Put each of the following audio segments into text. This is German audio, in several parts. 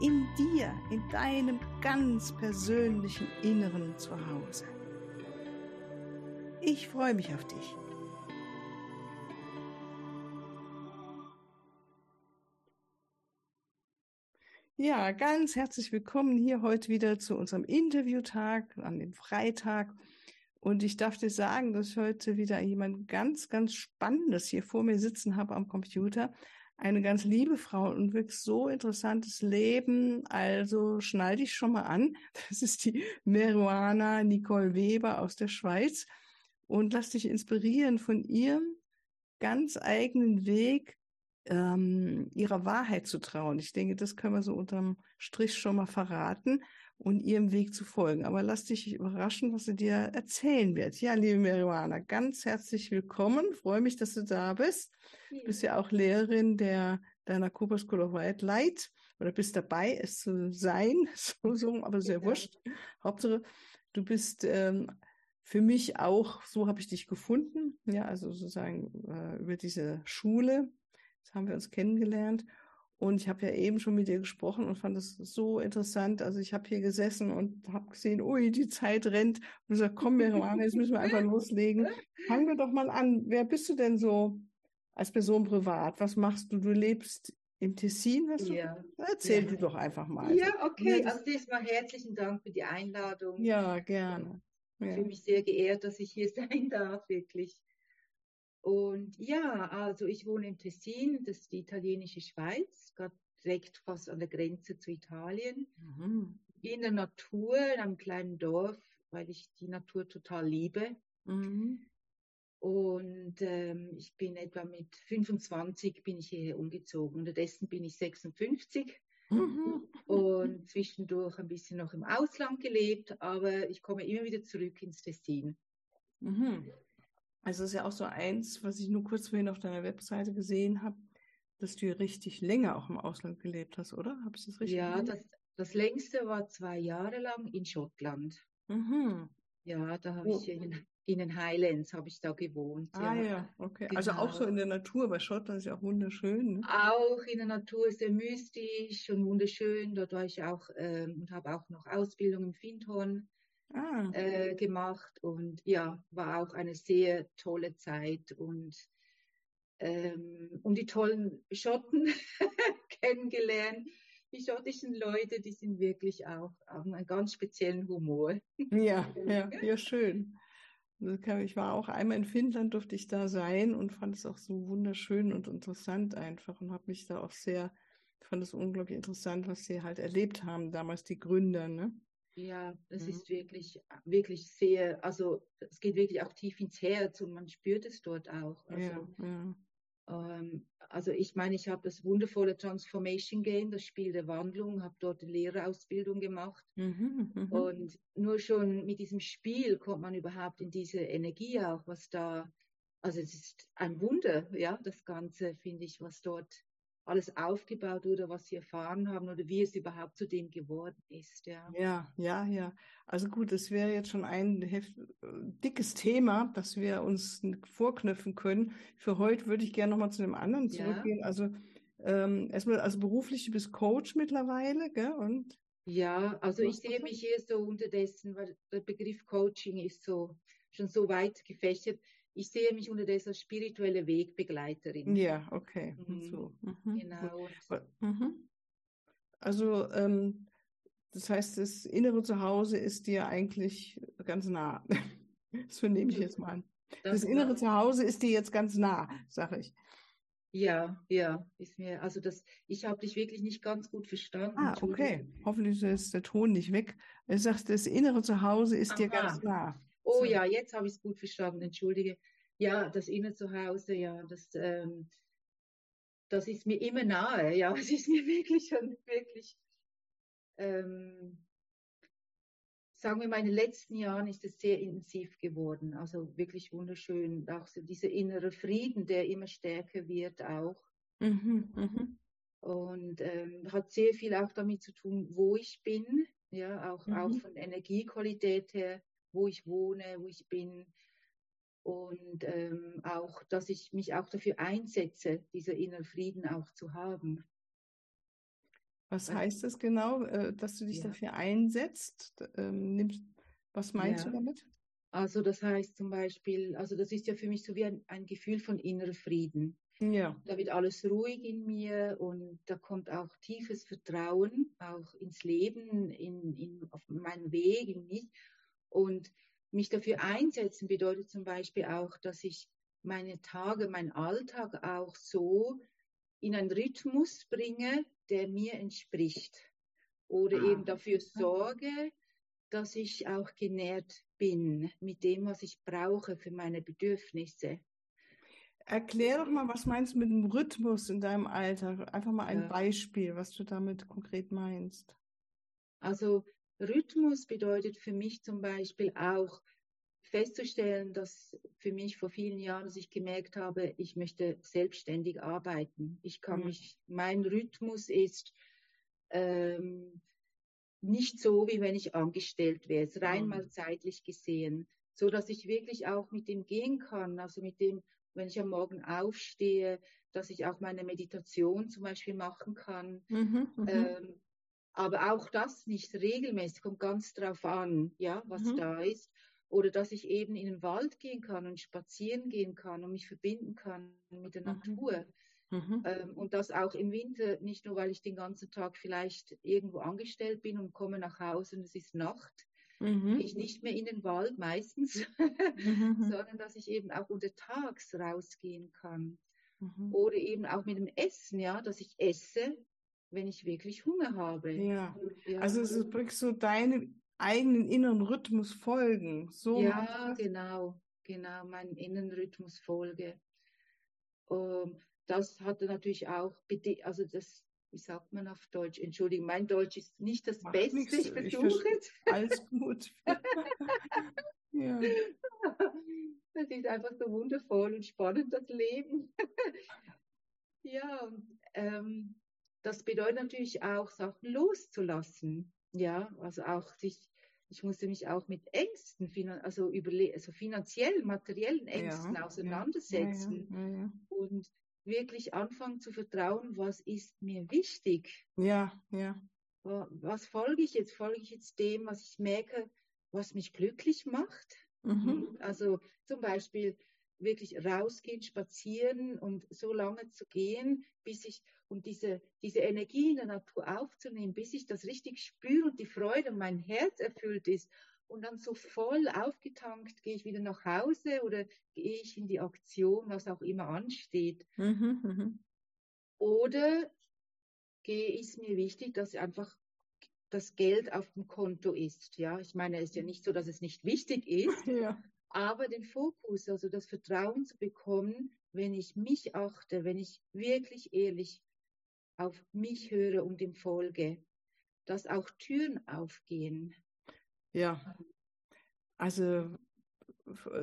in dir, in deinem ganz persönlichen Inneren zu Hause. Ich freue mich auf dich. Ja, ganz herzlich willkommen hier heute wieder zu unserem Interviewtag an dem Freitag. Und ich darf dir sagen, dass ich heute wieder jemand ganz, ganz Spannendes hier vor mir sitzen habe am Computer eine ganz liebe Frau und wirklich so interessantes Leben. Also schnall dich schon mal an. Das ist die Meruana Nicole Weber aus der Schweiz und lass dich inspirieren von ihrem ganz eigenen Weg, ähm, ihrer Wahrheit zu trauen. Ich denke, das können wir so unterm Strich schon mal verraten und ihrem Weg zu folgen. Aber lass dich überraschen, was sie dir erzählen wird. Ja, liebe Marihuana, ganz herzlich willkommen. Freue mich, dass du da bist. Du bist ja auch Lehrerin der deiner Cooper School of White Light oder bist dabei, es zu sein, so, so aber sehr genau. wurscht. Hauptsache, du bist ähm, für mich auch, so habe ich dich gefunden, ja, also sozusagen äh, über diese Schule, das haben wir uns kennengelernt und ich habe ja eben schon mit dir gesprochen und fand es so interessant. Also ich habe hier gesessen und habe gesehen, ui, die Zeit rennt. Und gesagt, komm, wir machen, jetzt müssen wir einfach loslegen. Fangen wir doch mal an. Wer bist du denn so als Person privat? Was machst du? Du lebst im Tessin, hast du? Ja. Erzähl ja. du doch einfach mal. Ja, okay. Also erstmal herzlichen Dank für die Einladung. Ja, gerne. Ich fühle mich sehr geehrt, dass ich hier sein darf, wirklich. Und ja, also ich wohne im Tessin, das ist die italienische Schweiz, direkt fast an der Grenze zu Italien. Mhm. In der Natur, in einem kleinen Dorf, weil ich die Natur total liebe. Mhm. Und ähm, ich bin etwa mit 25 bin ich hierher umgezogen. Unterdessen bin ich 56 mhm. und zwischendurch ein bisschen noch im Ausland gelebt, aber ich komme immer wieder zurück ins Tessin. Mhm. Also ist ja auch so eins, was ich nur kurz vorhin auf deiner Webseite gesehen habe, dass du richtig länger auch im Ausland gelebt hast, oder? Habe ich das richtig Ja, das, das längste war zwei Jahre lang in Schottland. Mhm. Ja, da habe oh. ich in, in, den Highlands habe ich da gewohnt. Ah ja, ja okay. Genau. Also auch so genau. in der Natur, weil Schottland ist ja auch wunderschön. Ne? Auch in der Natur sehr mystisch und wunderschön. Dort war ich auch ähm, und habe auch noch Ausbildung im Findhorn ah. äh, gemacht und ja, war auch eine sehr tolle Zeit und ähm, um die tollen Schotten kennengelernt. Die schottischen Leute, die sind wirklich auch, haben einen ganz speziellen Humor. Ja, ja, ja, schön. Ich war auch einmal in Finnland, durfte ich da sein und fand es auch so wunderschön und interessant einfach und habe mich da auch sehr, fand es unglaublich interessant, was sie halt erlebt haben, damals die Gründer, ne? Ja, es mhm. ist wirklich, wirklich sehr, also es geht wirklich auch tief ins Herz und man spürt es dort auch. Also, ja, ja. Ähm, also ich meine, ich habe das wundervolle Transformation Game, das Spiel der Wandlung, habe dort eine Lehrerausbildung gemacht. Mhm, mhm, und nur schon mit diesem Spiel kommt man überhaupt in diese Energie auch, was da, also es ist ein Wunder, ja, das Ganze, finde ich, was dort alles aufgebaut oder was sie erfahren haben oder wie es überhaupt zu dem geworden ist. Ja, ja, ja. ja. Also gut, es wäre jetzt schon ein heft, dickes Thema, das wir uns vorknüpfen können. Für heute würde ich gerne nochmal zu dem anderen zurückgehen. Ja. Also ähm, erstmal, also beruflich, du bist Coach mittlerweile, gell? Und ja, also ich sehe mich hier so unterdessen, weil der Begriff Coaching ist so schon so weit gefächert ich sehe mich unterdessen als spirituelle Wegbegleiterin. Ja, okay. Mhm. So. Mhm. Genau. Mhm. Also, ähm, das heißt, das innere Zuhause ist dir eigentlich ganz nah. Das vernehme ich jetzt mal an. Das, das innere Zuhause ist dir jetzt ganz nah, sage ich. Ja, ja, ist mir, also das, ich habe dich wirklich nicht ganz gut verstanden. Ah, okay. Hoffentlich ist der Ton nicht weg. Du sagst, das innere Zuhause ist Aha. dir ganz nah. Oh so. ja, jetzt habe ich es gut verstanden, entschuldige. Ja, das Inner zu Hause, ja, das, ähm, das ist mir immer nahe, ja, es ist mir wirklich schon wirklich, ähm, sagen wir mal, in den letzten Jahren ist es sehr intensiv geworden. Also wirklich wunderschön. Auch so dieser innere Frieden, der immer stärker wird auch. Mhm, mhm. Und ähm, hat sehr viel auch damit zu tun, wo ich bin. Ja, auch, mhm. auch von Energiequalität her, wo ich wohne, wo ich bin. Und ähm, auch, dass ich mich auch dafür einsetze, dieser innere Frieden auch zu haben. Was heißt das genau, äh, dass du dich ja. dafür einsetzt? Ähm, was meinst ja. du damit? Also das heißt zum Beispiel, also das ist ja für mich so wie ein, ein Gefühl von innerer Frieden. Ja. Da wird alles ruhig in mir und da kommt auch tiefes Vertrauen auch ins Leben, in, in, auf meinen Weg, in mich. Und mich dafür einsetzen bedeutet zum Beispiel auch, dass ich meine Tage, meinen Alltag auch so in einen Rhythmus bringe, der mir entspricht. Oder ah. eben dafür sorge, dass ich auch genährt bin mit dem, was ich brauche für meine Bedürfnisse. Erklär doch mal, was meinst du mit dem Rhythmus in deinem Alltag? Einfach mal ein ja. Beispiel, was du damit konkret meinst. Also Rhythmus bedeutet für mich zum Beispiel auch festzustellen, dass für mich vor vielen Jahren, dass ich gemerkt habe, ich möchte selbstständig arbeiten. Ich kann mhm. mich, mein Rhythmus ist ähm, nicht so, wie wenn ich angestellt wäre, rein mhm. mal zeitlich gesehen, so dass ich wirklich auch mit dem gehen kann, also mit dem, wenn ich am Morgen aufstehe, dass ich auch meine Meditation zum Beispiel machen kann. Mhm, mhm. ähm, aber auch das nicht regelmäßig, kommt ganz drauf an, ja, was mhm. da ist oder dass ich eben in den Wald gehen kann und spazieren gehen kann und mich verbinden kann mit der mhm. Natur. Mhm. Ähm, und das auch im Winter, nicht nur, weil ich den ganzen Tag vielleicht irgendwo angestellt bin und komme nach Hause und es ist Nacht, mhm. ich nicht mehr in den Wald meistens, mhm. sondern dass ich eben auch untertags rausgehen kann. Mhm. Oder eben auch mit dem Essen, ja, dass ich esse, wenn ich wirklich Hunger habe. Ja, ja. also es ist wirklich so deine eigenen inneren Rhythmus folgen. So ja, genau, genau, meinen inneren Rhythmus folge. Um, ähm, das hatte natürlich auch, also das, wie sagt man auf Deutsch? Entschuldigung, mein Deutsch ist nicht das Macht Beste. Nichts. Ich versuche es. Alles gut. ja. Das ist einfach so wundervoll und spannend, das Leben. ja, und, ähm, das bedeutet natürlich auch, Sachen loszulassen. Ja, also auch sich, ich musste mich auch mit Ängsten, also, überle also finanziell, materiellen Ängsten ja, auseinandersetzen ja, ja, und wirklich anfangen zu vertrauen, was ist mir wichtig. Ja, ja. Was folge ich jetzt? Folge ich jetzt dem, was ich merke, was mich glücklich macht? Mhm. Also zum Beispiel, wirklich rausgehen, spazieren und so lange zu gehen, bis ich und diese, diese Energie in der Natur aufzunehmen, bis ich das richtig spüre und die Freude und mein Herz erfüllt ist. Und dann so voll aufgetankt gehe ich wieder nach Hause oder gehe ich in die Aktion, was auch immer ansteht. Mhm, mhm. Oder gehe ist mir wichtig, dass einfach das Geld auf dem Konto ist. Ja, ich meine, es ist ja nicht so, dass es nicht wichtig ist, ja aber den Fokus, also das Vertrauen zu bekommen, wenn ich mich achte, wenn ich wirklich ehrlich auf mich höre und dem folge, dass auch Türen aufgehen. Ja, also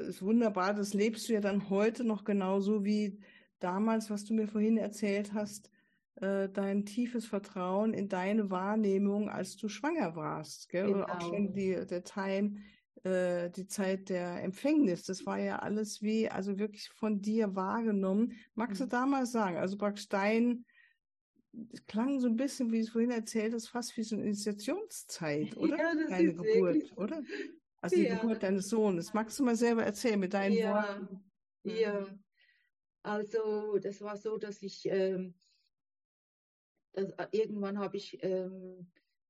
ist wunderbar, das lebst du ja dann heute noch genauso wie damals, was du mir vorhin erzählt hast, äh, dein tiefes Vertrauen in deine Wahrnehmung, als du schwanger warst, gell? Genau. Oder auch schon die, der Time, äh, die Zeit der Empfängnis. Das war ja alles wie, also wirklich von dir wahrgenommen. Magst du mhm. da mal sagen? Also praktisch dein, klang so ein bisschen, wie du es vorhin erzählt hast, fast wie so eine Initiationszeit, oder? Ja, das Deine Geburt, wirklich... oder? Also die ja. Geburt deines Sohnes. Magst du mal selber erzählen mit deinen ja. Worten? Ja, also das war so, dass ich ähm, das, äh, irgendwann habe ich ähm,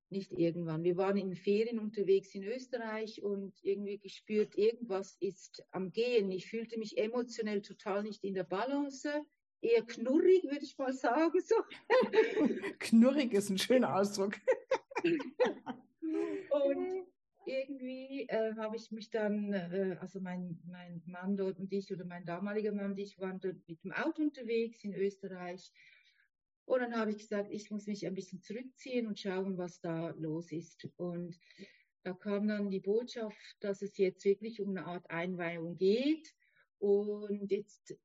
nicht irgendwann. Wir waren in Ferien unterwegs in Österreich und irgendwie gespürt, irgendwas ist am Gehen. Ich fühlte mich emotionell total nicht in der Balance. Eher knurrig, würde ich mal sagen. So. knurrig ist ein schöner Ausdruck. und irgendwie äh, habe ich mich dann, äh, also mein, mein Mann dort und ich oder mein damaliger Mann und ich waren dort mit dem Auto unterwegs in Österreich und dann habe ich gesagt, ich muss mich ein bisschen zurückziehen und schauen, was da los ist. Und da kam dann die Botschaft, dass es jetzt wirklich um eine Art Einweihung geht und jetzt,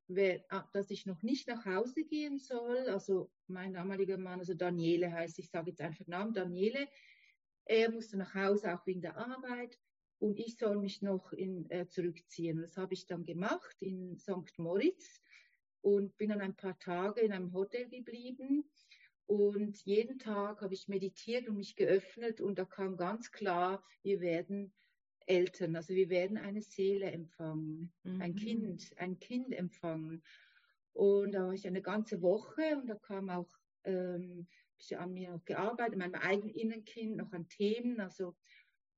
ah, dass ich noch nicht nach Hause gehen soll. Also mein damaliger Mann, also Daniele heißt, ich sage jetzt einfach Namen, Daniele, er musste nach Hause auch wegen der Arbeit und ich soll mich noch in, äh, zurückziehen. Das habe ich dann gemacht in St. Moritz und bin dann ein paar Tage in einem Hotel geblieben. Und jeden Tag habe ich meditiert und mich geöffnet und da kam ganz klar, wir werden Eltern, also wir werden eine Seele empfangen, mhm. ein Kind, ein Kind empfangen. Und da war ich eine ganze Woche und da kam auch, ähm, ich an mir noch gearbeitet, meinem eigenen Innenkind, noch an Themen, also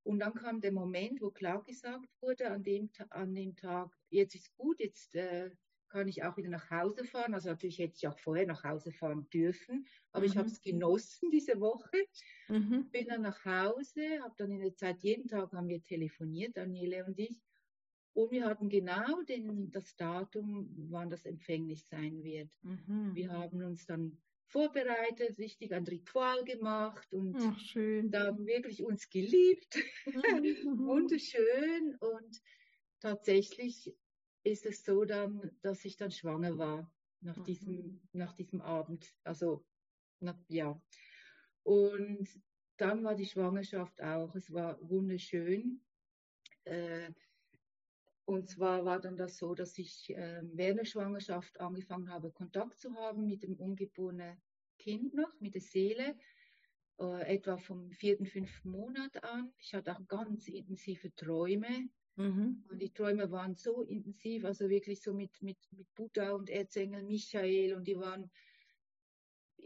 und dann kam der Moment, wo klar gesagt wurde, an dem, an dem Tag, jetzt ist gut, jetzt äh, kann ich auch wieder nach Hause fahren. Also natürlich hätte ich auch vorher nach Hause fahren dürfen, aber mhm. ich habe es genossen diese Woche. Mhm. Bin dann nach Hause, habe dann in der Zeit jeden Tag haben wir telefoniert, Daniele und ich. Und wir hatten genau den, das Datum, wann das empfänglich sein wird. Mhm. Wir haben uns dann vorbereitet, richtig ein Ritual gemacht und Ach, dann wirklich uns geliebt. Mhm. Wunderschön. Und tatsächlich ist es so dann, dass ich dann schwanger war nach mhm. diesem, nach diesem Abend. Also, na, ja. Und dann war die Schwangerschaft auch, es war wunderschön. Äh, und zwar war dann das so, dass ich äh, während der Schwangerschaft angefangen habe, Kontakt zu haben mit dem ungeborenen Kind noch, mit der Seele, äh, etwa vom vierten, fünften Monat an. Ich hatte auch ganz intensive Träume Mhm. Und die Träume waren so intensiv, also wirklich so mit, mit, mit Buddha und Erzengel Michael und die waren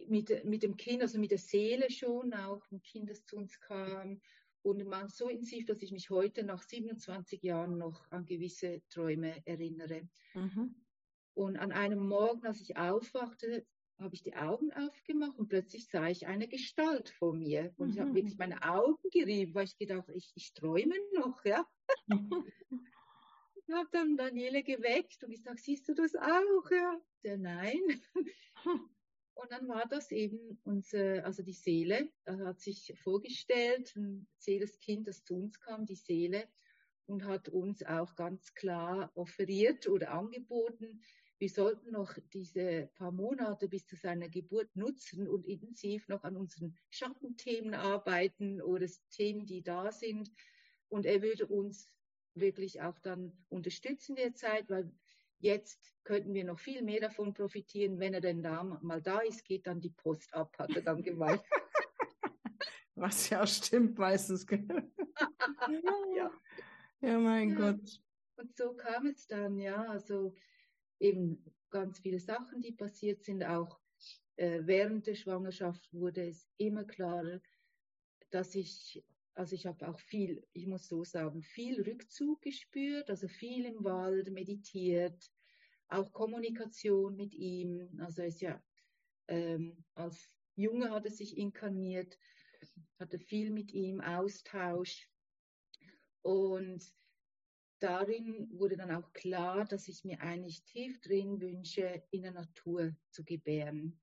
mit, mit dem Kind, also mit der Seele schon, auch ein Kind, das zu uns kam. Und waren so intensiv, dass ich mich heute nach 27 Jahren noch an gewisse Träume erinnere. Mhm. Und an einem Morgen, als ich aufwachte, habe ich die Augen aufgemacht und plötzlich sah ich eine Gestalt vor mir. Und mhm. ich habe mhm. wirklich meine Augen gerieben, weil ich gedacht, ich, ich träume noch, ja. ich habe dann Daniele geweckt und ich sage, siehst du das auch? Ja, der nein. Und dann war das eben unsere, also die Seele, er hat sich vorgestellt, ein Seeleskind, das zu uns kam, die Seele, und hat uns auch ganz klar offeriert oder angeboten, wir sollten noch diese paar Monate bis zu seiner Geburt nutzen und intensiv noch an unseren Schattenthemen arbeiten oder Themen, die da sind. Und er würde uns wirklich auch dann unterstützen in der Zeit, weil jetzt könnten wir noch viel mehr davon profitieren, wenn er denn da mal da ist, geht dann die Post ab, hat er dann gemeint. Was ja stimmt meistens. ja. ja, mein ja. Gott. Und so kam es dann, ja. Also eben ganz viele Sachen, die passiert sind. Auch äh, während der Schwangerschaft wurde es immer klarer, dass ich, also ich habe auch viel, ich muss so sagen, viel Rückzug gespürt, also viel im Wald meditiert, auch Kommunikation mit ihm. Also ist ja ähm, als Junge hat er sich inkarniert, hatte viel mit ihm Austausch und darin wurde dann auch klar, dass ich mir eigentlich tief drin wünsche, in der Natur zu gebären.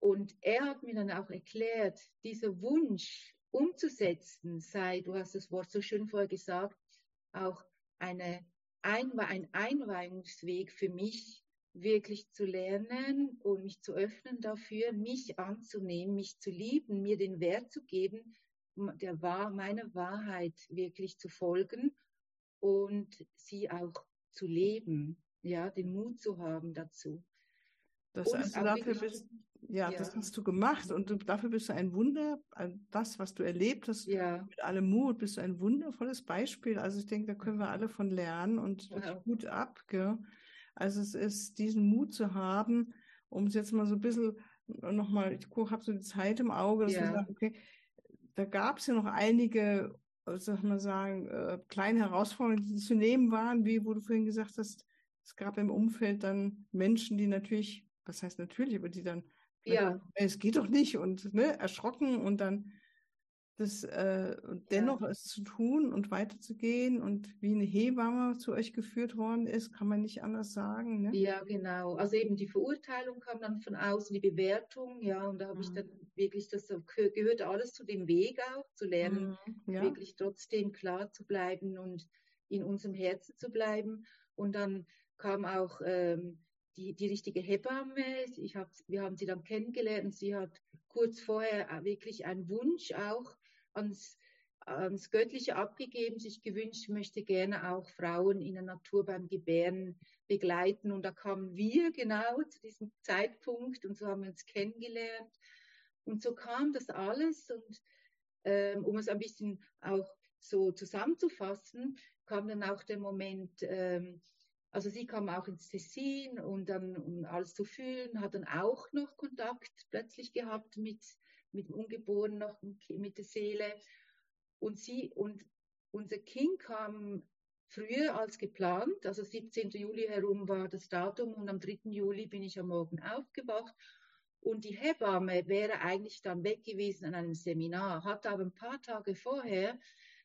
Und er hat mir dann auch erklärt, dieser Wunsch umzusetzen sei, du hast das Wort so schön vorher gesagt, auch eine Einwe ein Einweihungsweg für mich, wirklich zu lernen und mich zu öffnen dafür, mich anzunehmen, mich zu lieben, mir den Wert zu geben, der Wahr, meiner Wahrheit wirklich zu folgen und sie auch zu leben, ja, den Mut zu haben dazu. Das also dafür bist, ja, ja, das hast du gemacht und du, dafür bist du ein Wunder, das, was du erlebt hast, ja. mit allem Mut, bist du ein wundervolles Beispiel. Also ich denke, da können wir alle von lernen und wow. Mut ab. Gell? Also es ist, diesen Mut zu haben, um es jetzt mal so ein bisschen nochmal, ich habe so die Zeit im Auge, dass ja. wir sagen, okay, da gab es ja noch einige soll man sagen, äh, kleine Herausforderungen, die zu nehmen waren, wie wo du vorhin gesagt hast, es gab im Umfeld dann Menschen, die natürlich, was heißt natürlich, aber die dann, ja. es geht doch nicht und ne, erschrocken und dann das äh, dennoch ja. es zu tun und weiterzugehen und wie eine Hebamme zu euch geführt worden ist, kann man nicht anders sagen. Ne? Ja, genau. Also eben die Verurteilung kam dann von außen, die Bewertung, ja, und da habe mhm. ich dann wirklich, das gehört alles zu dem Weg auch, zu lernen, mhm, ja. wirklich trotzdem klar zu bleiben und in unserem Herzen zu bleiben. Und dann kam auch ähm, die, die richtige Hebamme. Ich hab, wir haben sie dann kennengelernt und sie hat kurz vorher wirklich einen Wunsch auch ans, ans Göttliche abgegeben, sich gewünscht, möchte gerne auch Frauen in der Natur beim Gebären begleiten. Und da kamen wir genau zu diesem Zeitpunkt und so haben wir uns kennengelernt. Und so kam das alles. Und ähm, um es ein bisschen auch so zusammenzufassen, kam dann auch der Moment, ähm, also sie kam auch ins Tessin und dann, um alles zu fühlen, hat dann auch noch Kontakt plötzlich gehabt mit, mit dem Ungeborenen, noch mit der Seele. Und sie und unser Kind kam früher als geplant, also 17. Juli herum war das Datum und am 3. Juli bin ich am Morgen aufgewacht und die Hebamme wäre eigentlich dann weg gewesen an einem Seminar, hatte aber ein paar Tage vorher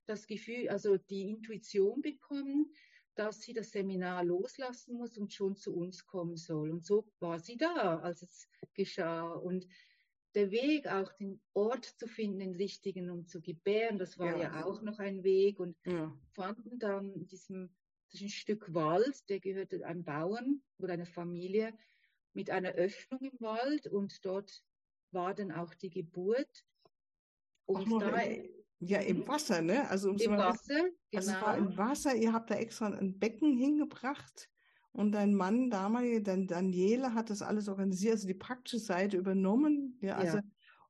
das Gefühl, also die Intuition bekommen, dass sie das Seminar loslassen muss und schon zu uns kommen soll. Und so war sie da, als es geschah. Und der Weg, auch den Ort zu finden, den richtigen, um zu gebären, das war ja, ja auch noch ein Weg. Und ja. fanden dann in diesem, diesem Stück Wald, der gehörte einem Bauern oder einer Familie, mit einer Öffnung im Wald. Und dort war dann auch die Geburt. Und Ach, da, ja, im mhm. Wasser, ne? Also Im Wasser, genau. Also es war im genau. Wasser, ihr habt da extra ein Becken hingebracht und dein Mann damalige, dein Daniele hat das alles organisiert, also die praktische Seite übernommen. Ja, also, ja.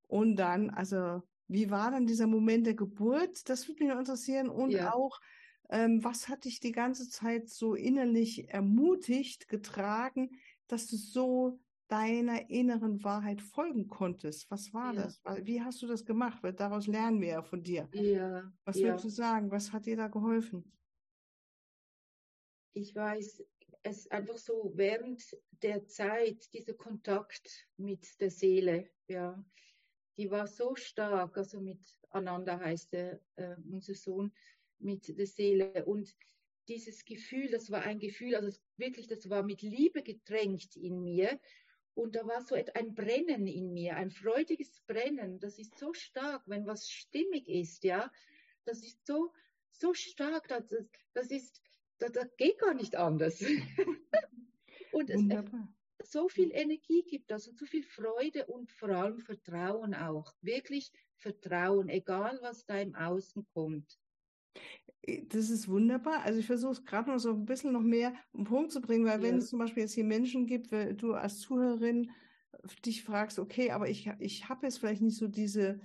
und dann, also, wie war dann dieser Moment der Geburt? Das würde mich interessieren. Und ja. auch, ähm, was hat dich die ganze Zeit so innerlich ermutigt, getragen, dass du so deiner inneren Wahrheit folgen konntest. Was war ja. das? Wie hast du das gemacht? Weil daraus lernen wir ja von dir. Ja. Was ja. würdest du sagen? Was hat dir da geholfen? Ich weiß, es einfach so während der Zeit, dieser Kontakt mit der Seele, ja, die war so stark, also mit Ananda heißt der, äh, unser Sohn, mit der Seele und dieses Gefühl, das war ein Gefühl, also wirklich, das war mit Liebe getränkt in mir und da war so ein Brennen in mir, ein freudiges Brennen. Das ist so stark, wenn was stimmig ist, ja. Das ist so, so stark, das, das ist, das, das geht gar nicht anders. und es Wunderbar. so viel Energie gibt, also so viel Freude und vor allem Vertrauen auch. Wirklich Vertrauen, egal was da im Außen kommt. Das ist wunderbar. Also ich versuche es gerade noch so ein bisschen noch mehr um Punkt zu bringen, weil ja. wenn es zum Beispiel jetzt hier Menschen gibt, wenn du als Zuhörerin dich fragst, okay, aber ich, ich habe jetzt vielleicht nicht so diese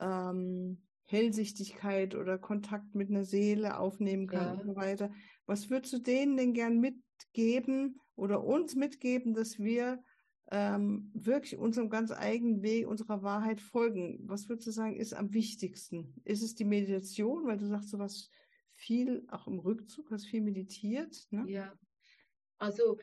ähm, Hellsichtigkeit oder Kontakt mit einer Seele aufnehmen kann ja. und so weiter. Was würdest du denen denn gern mitgeben oder uns mitgeben, dass wir ähm, wirklich unserem ganz eigenen Weg, unserer Wahrheit folgen? Was würdest du sagen, ist am wichtigsten? Ist es die Meditation, weil du sagst, so was viel auch im Rückzug, hast viel meditiert. Ne? Ja, also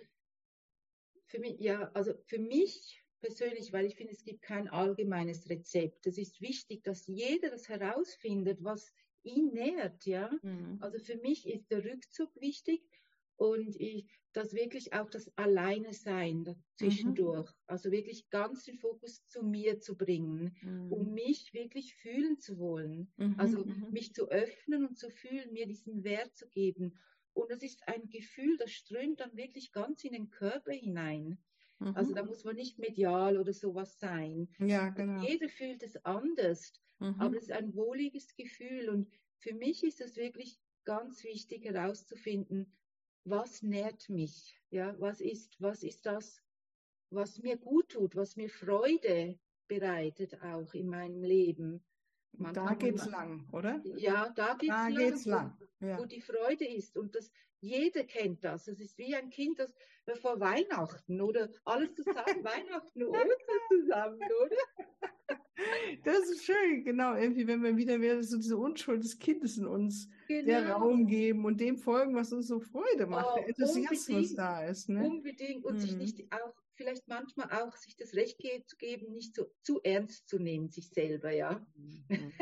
für mich, ja, also für mich persönlich, weil ich finde, es gibt kein allgemeines Rezept. Es ist wichtig, dass jeder das herausfindet, was ihn nährt, ja. Mhm. Also für mich ist der Rückzug wichtig und ich, das wirklich auch das Alleine sein zwischendurch. Mhm. Also wirklich ganz den Fokus zu mir zu bringen, mhm. um mich wirklich fühlen zu wollen. Mhm. Also mhm. mich zu öffnen und zu fühlen, mir diesen Wert zu geben. Und das ist ein Gefühl, das strömt dann wirklich ganz in den Körper hinein. Also da mhm. muss man nicht medial oder sowas sein. Ja, genau. Jeder fühlt es anders, mhm. aber es ist ein wohliges Gefühl. Und für mich ist es wirklich ganz wichtig herauszufinden, was nährt mich? Ja, was ist, was ist das, was mir gut tut, was mir Freude bereitet auch in meinem Leben? Man da geht's lang, oder? Ja, da geht's da lang. Geht's lang. Ja. Wo die Freude ist und das jeder kennt das. Es ist wie ein Kind, das vor Weihnachten oder alles zusammen, Weihnachten und Ostern zusammen, oder? Das ist schön, genau. Irgendwie, wenn wir wieder mehr so diese Unschuld des Kindes in uns genau. der Raum geben und dem folgen, was uns so Freude macht, oh, der Enthusiasmus da ist. Ne? Unbedingt. Und mhm. sich nicht auch, vielleicht manchmal auch sich das Recht zu geben, nicht so zu ernst zu nehmen, sich selber, ja. Mhm.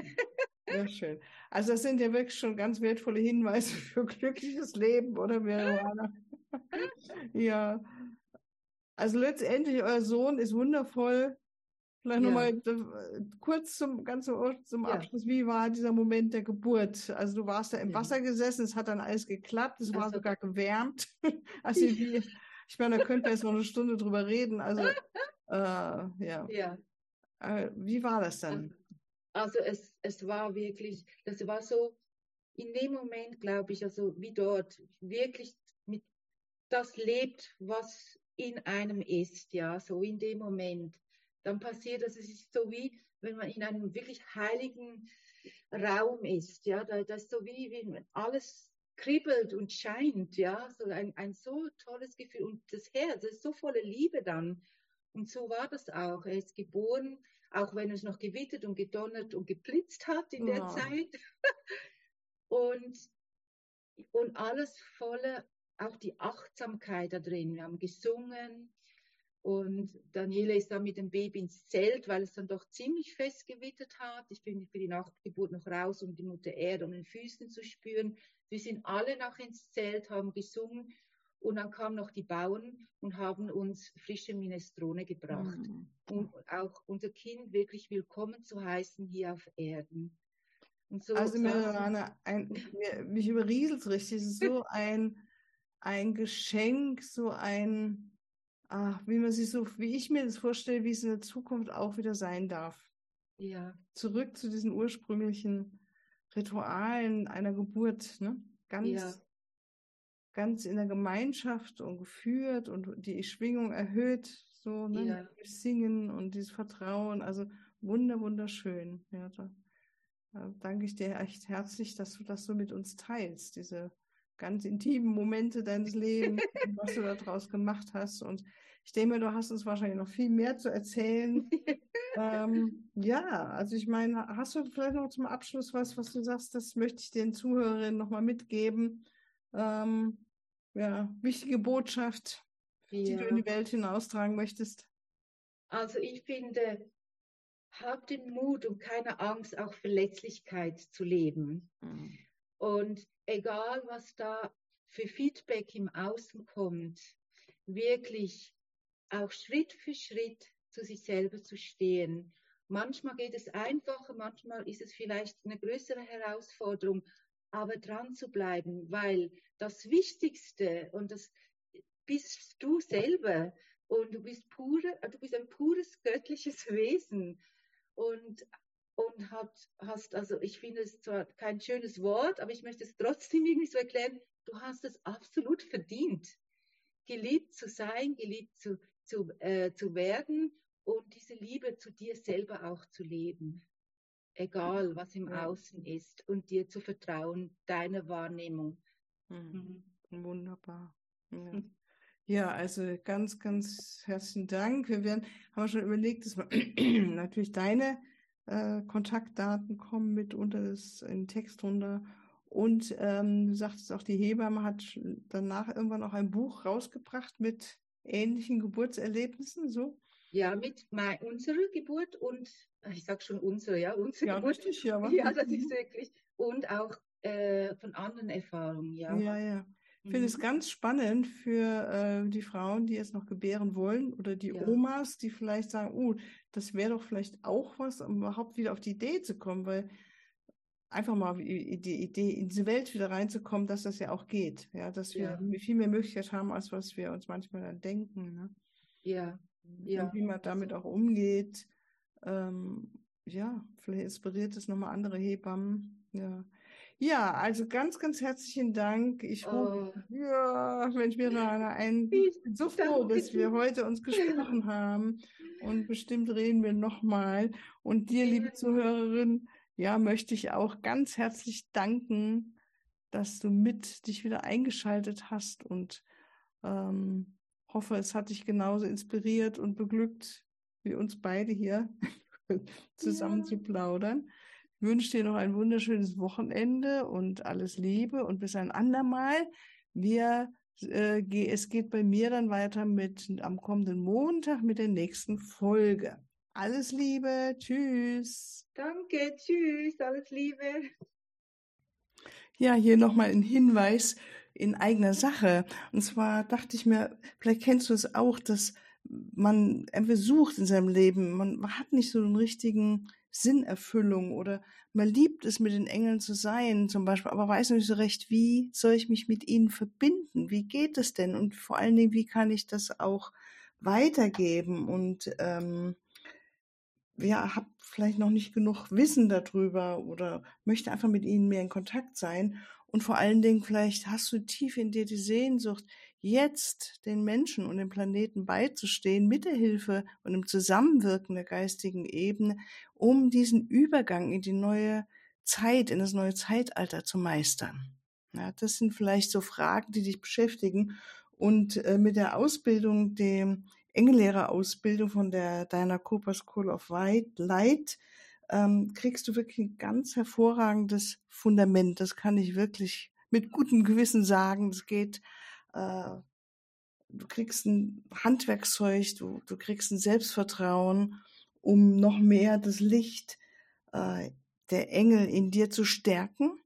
Sehr schön. Also das sind ja wirklich schon ganz wertvolle Hinweise für glückliches Leben, oder Marihuana? ja. Also letztendlich, euer Sohn ist wundervoll. Vielleicht ja. nochmal äh, kurz zum ganzen zum Abschluss. Ja. Wie war dieser Moment der Geburt? Also du warst da im ja. Wasser gesessen, es hat dann alles geklappt, es also, war sogar gewärmt. also wie, ich meine, da könnte man jetzt noch eine Stunde drüber reden. Also äh, ja. ja. Äh, wie war das dann? Also es, es war wirklich, das war so in dem Moment, glaube ich, also wie dort, wirklich mit das lebt, was in einem ist, ja, so in dem Moment. Dann passiert das, es ist so wie, wenn man in einem wirklich heiligen Raum ist, ja, da, das ist so wie, wie alles kribbelt und scheint, ja, so ein, ein so tolles Gefühl und das Herz ist so voller Liebe dann. Und so war das auch. Er ist geboren auch wenn es noch gewittert und gedonnert und geblitzt hat in der ja. Zeit. und, und alles voller, auch die Achtsamkeit da drin. Wir haben gesungen und Daniela ist dann mit dem Baby ins Zelt, weil es dann doch ziemlich fest gewittert hat. Ich bin für die Nachgeburt noch raus, um die Mutter Erde um den Füßen zu spüren. Wir sind alle noch ins Zelt, haben gesungen und dann kamen noch die Bauern und haben uns frische Minestrone gebracht, mhm. um auch unser Kind wirklich willkommen zu heißen hier auf Erden. So also Mirjana, mich überrieselt richtig. Es ist so ein, ein Geschenk, so ein, ach, wie man sich so, wie ich mir das vorstelle, wie es in der Zukunft auch wieder sein darf. Ja. Zurück zu diesen ursprünglichen Ritualen einer Geburt, ne? Ganz ja ganz in der Gemeinschaft und geführt und die Schwingung erhöht, so ne, ja. Singen und dieses Vertrauen. Also wunder, wunderschön. Ja, da, da danke ich dir echt herzlich, dass du das so mit uns teilst, diese ganz intimen Momente deines Lebens, was du daraus gemacht hast. Und ich denke, du hast uns wahrscheinlich noch viel mehr zu erzählen. ähm, ja, also ich meine, hast du vielleicht noch zum Abschluss was, was du sagst, das möchte ich den Zuhörerinnen nochmal mitgeben, ähm, ja, wichtige Botschaft, ja. die du in die Welt hinaustragen möchtest? Also ich finde, hab den Mut und keine Angst, auch Verletzlichkeit zu leben. Mhm. Und egal, was da für Feedback im Außen kommt, wirklich auch Schritt für Schritt zu sich selber zu stehen. Manchmal geht es einfacher, manchmal ist es vielleicht eine größere Herausforderung, aber dran zu bleiben, weil das Wichtigste und das bist du selber und du bist pure, du bist ein pures göttliches Wesen und und hat, hast, also ich finde es zwar kein schönes Wort, aber ich möchte es trotzdem irgendwie so erklären, du hast es absolut verdient, geliebt zu sein, geliebt zu, zu, äh, zu werden und diese Liebe zu dir selber auch zu leben egal was im Außen ist, und dir zu vertrauen, deiner Wahrnehmung. Mhm. mhm. Wunderbar. Ja. Hm. ja. also ganz, ganz herzlichen Dank. Wir werden, haben wir schon überlegt, dass wir natürlich deine äh, Kontaktdaten kommen mit unter das in Text runter. Und ähm, du sagtest auch, die Hebamme hat danach irgendwann auch ein Buch rausgebracht mit ähnlichen Geburtserlebnissen, so? Ja, mit mein, unserer Geburt und ich sage schon unsere, ja, unsere ja, Geburt. Richtig, ja, ja, das ist wirklich. Und auch äh, von anderen Erfahrungen, ja. Ja, ja. Ich finde mhm. es ganz spannend für äh, die Frauen, die jetzt noch gebären wollen oder die ja. Omas, die vielleicht sagen, oh, das wäre doch vielleicht auch was, um überhaupt wieder auf die Idee zu kommen, weil einfach mal die Idee in diese Welt wieder reinzukommen, dass das ja auch geht, ja, dass wir ja. viel mehr Möglichkeit haben, als was wir uns manchmal dann denken. Ne? Ja. Ja. Und wie man damit auch umgeht ähm, ja, vielleicht inspiriert es nochmal andere Hebammen. Ja. Ja, also ganz, ganz herzlichen Dank. Ich oh. ja, Mensch, Mirana, ein, ich bin so froh, dass wir heute uns gesprochen haben. Und bestimmt reden wir nochmal. Und dir, liebe Zuhörerin, ja, möchte ich auch ganz herzlich danken, dass du mit dich wieder eingeschaltet hast und ähm, hoffe, es hat dich genauso inspiriert und beglückt wie uns beide hier zusammen ja. zu plaudern. Ich wünsche dir noch ein wunderschönes Wochenende und alles Liebe und bis ein andermal. Wir, äh, es geht bei mir dann weiter mit am kommenden Montag mit der nächsten Folge. Alles Liebe, tschüss. Danke, tschüss, alles Liebe. Ja, hier nochmal ein Hinweis in eigener Sache. Und zwar dachte ich mir, vielleicht kennst du es auch, dass man irgendwie sucht in seinem Leben, man hat nicht so einen richtigen Sinnerfüllung oder man liebt es, mit den Engeln zu sein, zum Beispiel, aber weiß nicht so recht, wie soll ich mich mit ihnen verbinden? Wie geht es denn? Und vor allen Dingen, wie kann ich das auch weitergeben? Und ähm, ja, habe vielleicht noch nicht genug Wissen darüber oder möchte einfach mit ihnen mehr in Kontakt sein. Und vor allen Dingen, vielleicht hast du tief in dir die Sehnsucht, jetzt den Menschen und dem Planeten beizustehen mit der Hilfe und im Zusammenwirken der geistigen Ebene, um diesen Übergang in die neue Zeit, in das neue Zeitalter zu meistern. Ja, das sind vielleicht so Fragen, die dich beschäftigen. Und äh, mit der Ausbildung, dem Engellehrerausbildung von der Diana Cooper School of Light, ähm, kriegst du wirklich ein ganz hervorragendes Fundament. Das kann ich wirklich mit gutem Gewissen sagen. Es geht, äh, du kriegst ein Handwerkszeug, du, du kriegst ein Selbstvertrauen, um noch mehr das Licht äh, der Engel in dir zu stärken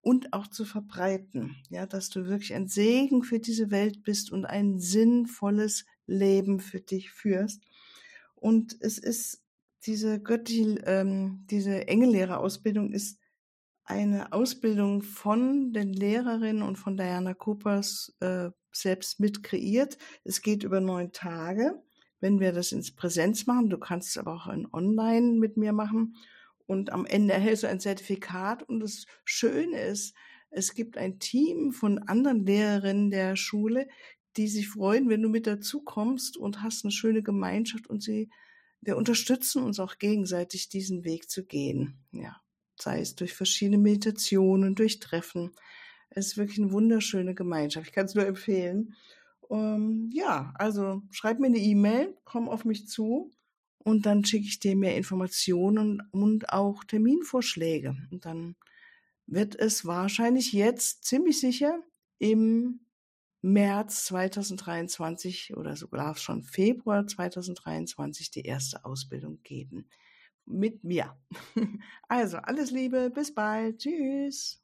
und auch zu verbreiten. Ja, dass du wirklich ein Segen für diese Welt bist und ein sinnvolles Leben für dich führst. Und es ist diese göttliche, ähm, diese Engellehrerausbildung ist eine Ausbildung von den Lehrerinnen und von Diana Coopers äh, selbst mit kreiert. Es geht über neun Tage, wenn wir das ins Präsenz machen. Du kannst es aber auch in Online mit mir machen. Und am Ende erhältst du ein Zertifikat. Und das Schöne ist, es gibt ein Team von anderen Lehrerinnen der Schule, die sich freuen, wenn du mit dazu kommst und hast eine schöne Gemeinschaft und sie, wir unterstützen uns auch gegenseitig, diesen Weg zu gehen. Ja, sei es durch verschiedene Meditationen, durch Treffen. Es ist wirklich eine wunderschöne Gemeinschaft. Ich kann es nur empfehlen. Ähm, ja, also schreib mir eine E-Mail, komm auf mich zu und dann schicke ich dir mehr Informationen und auch Terminvorschläge. Und dann wird es wahrscheinlich jetzt ziemlich sicher im März 2023 oder sogar schon Februar 2023 die erste Ausbildung geben. Mit mir. Also alles Liebe, bis bald. Tschüss.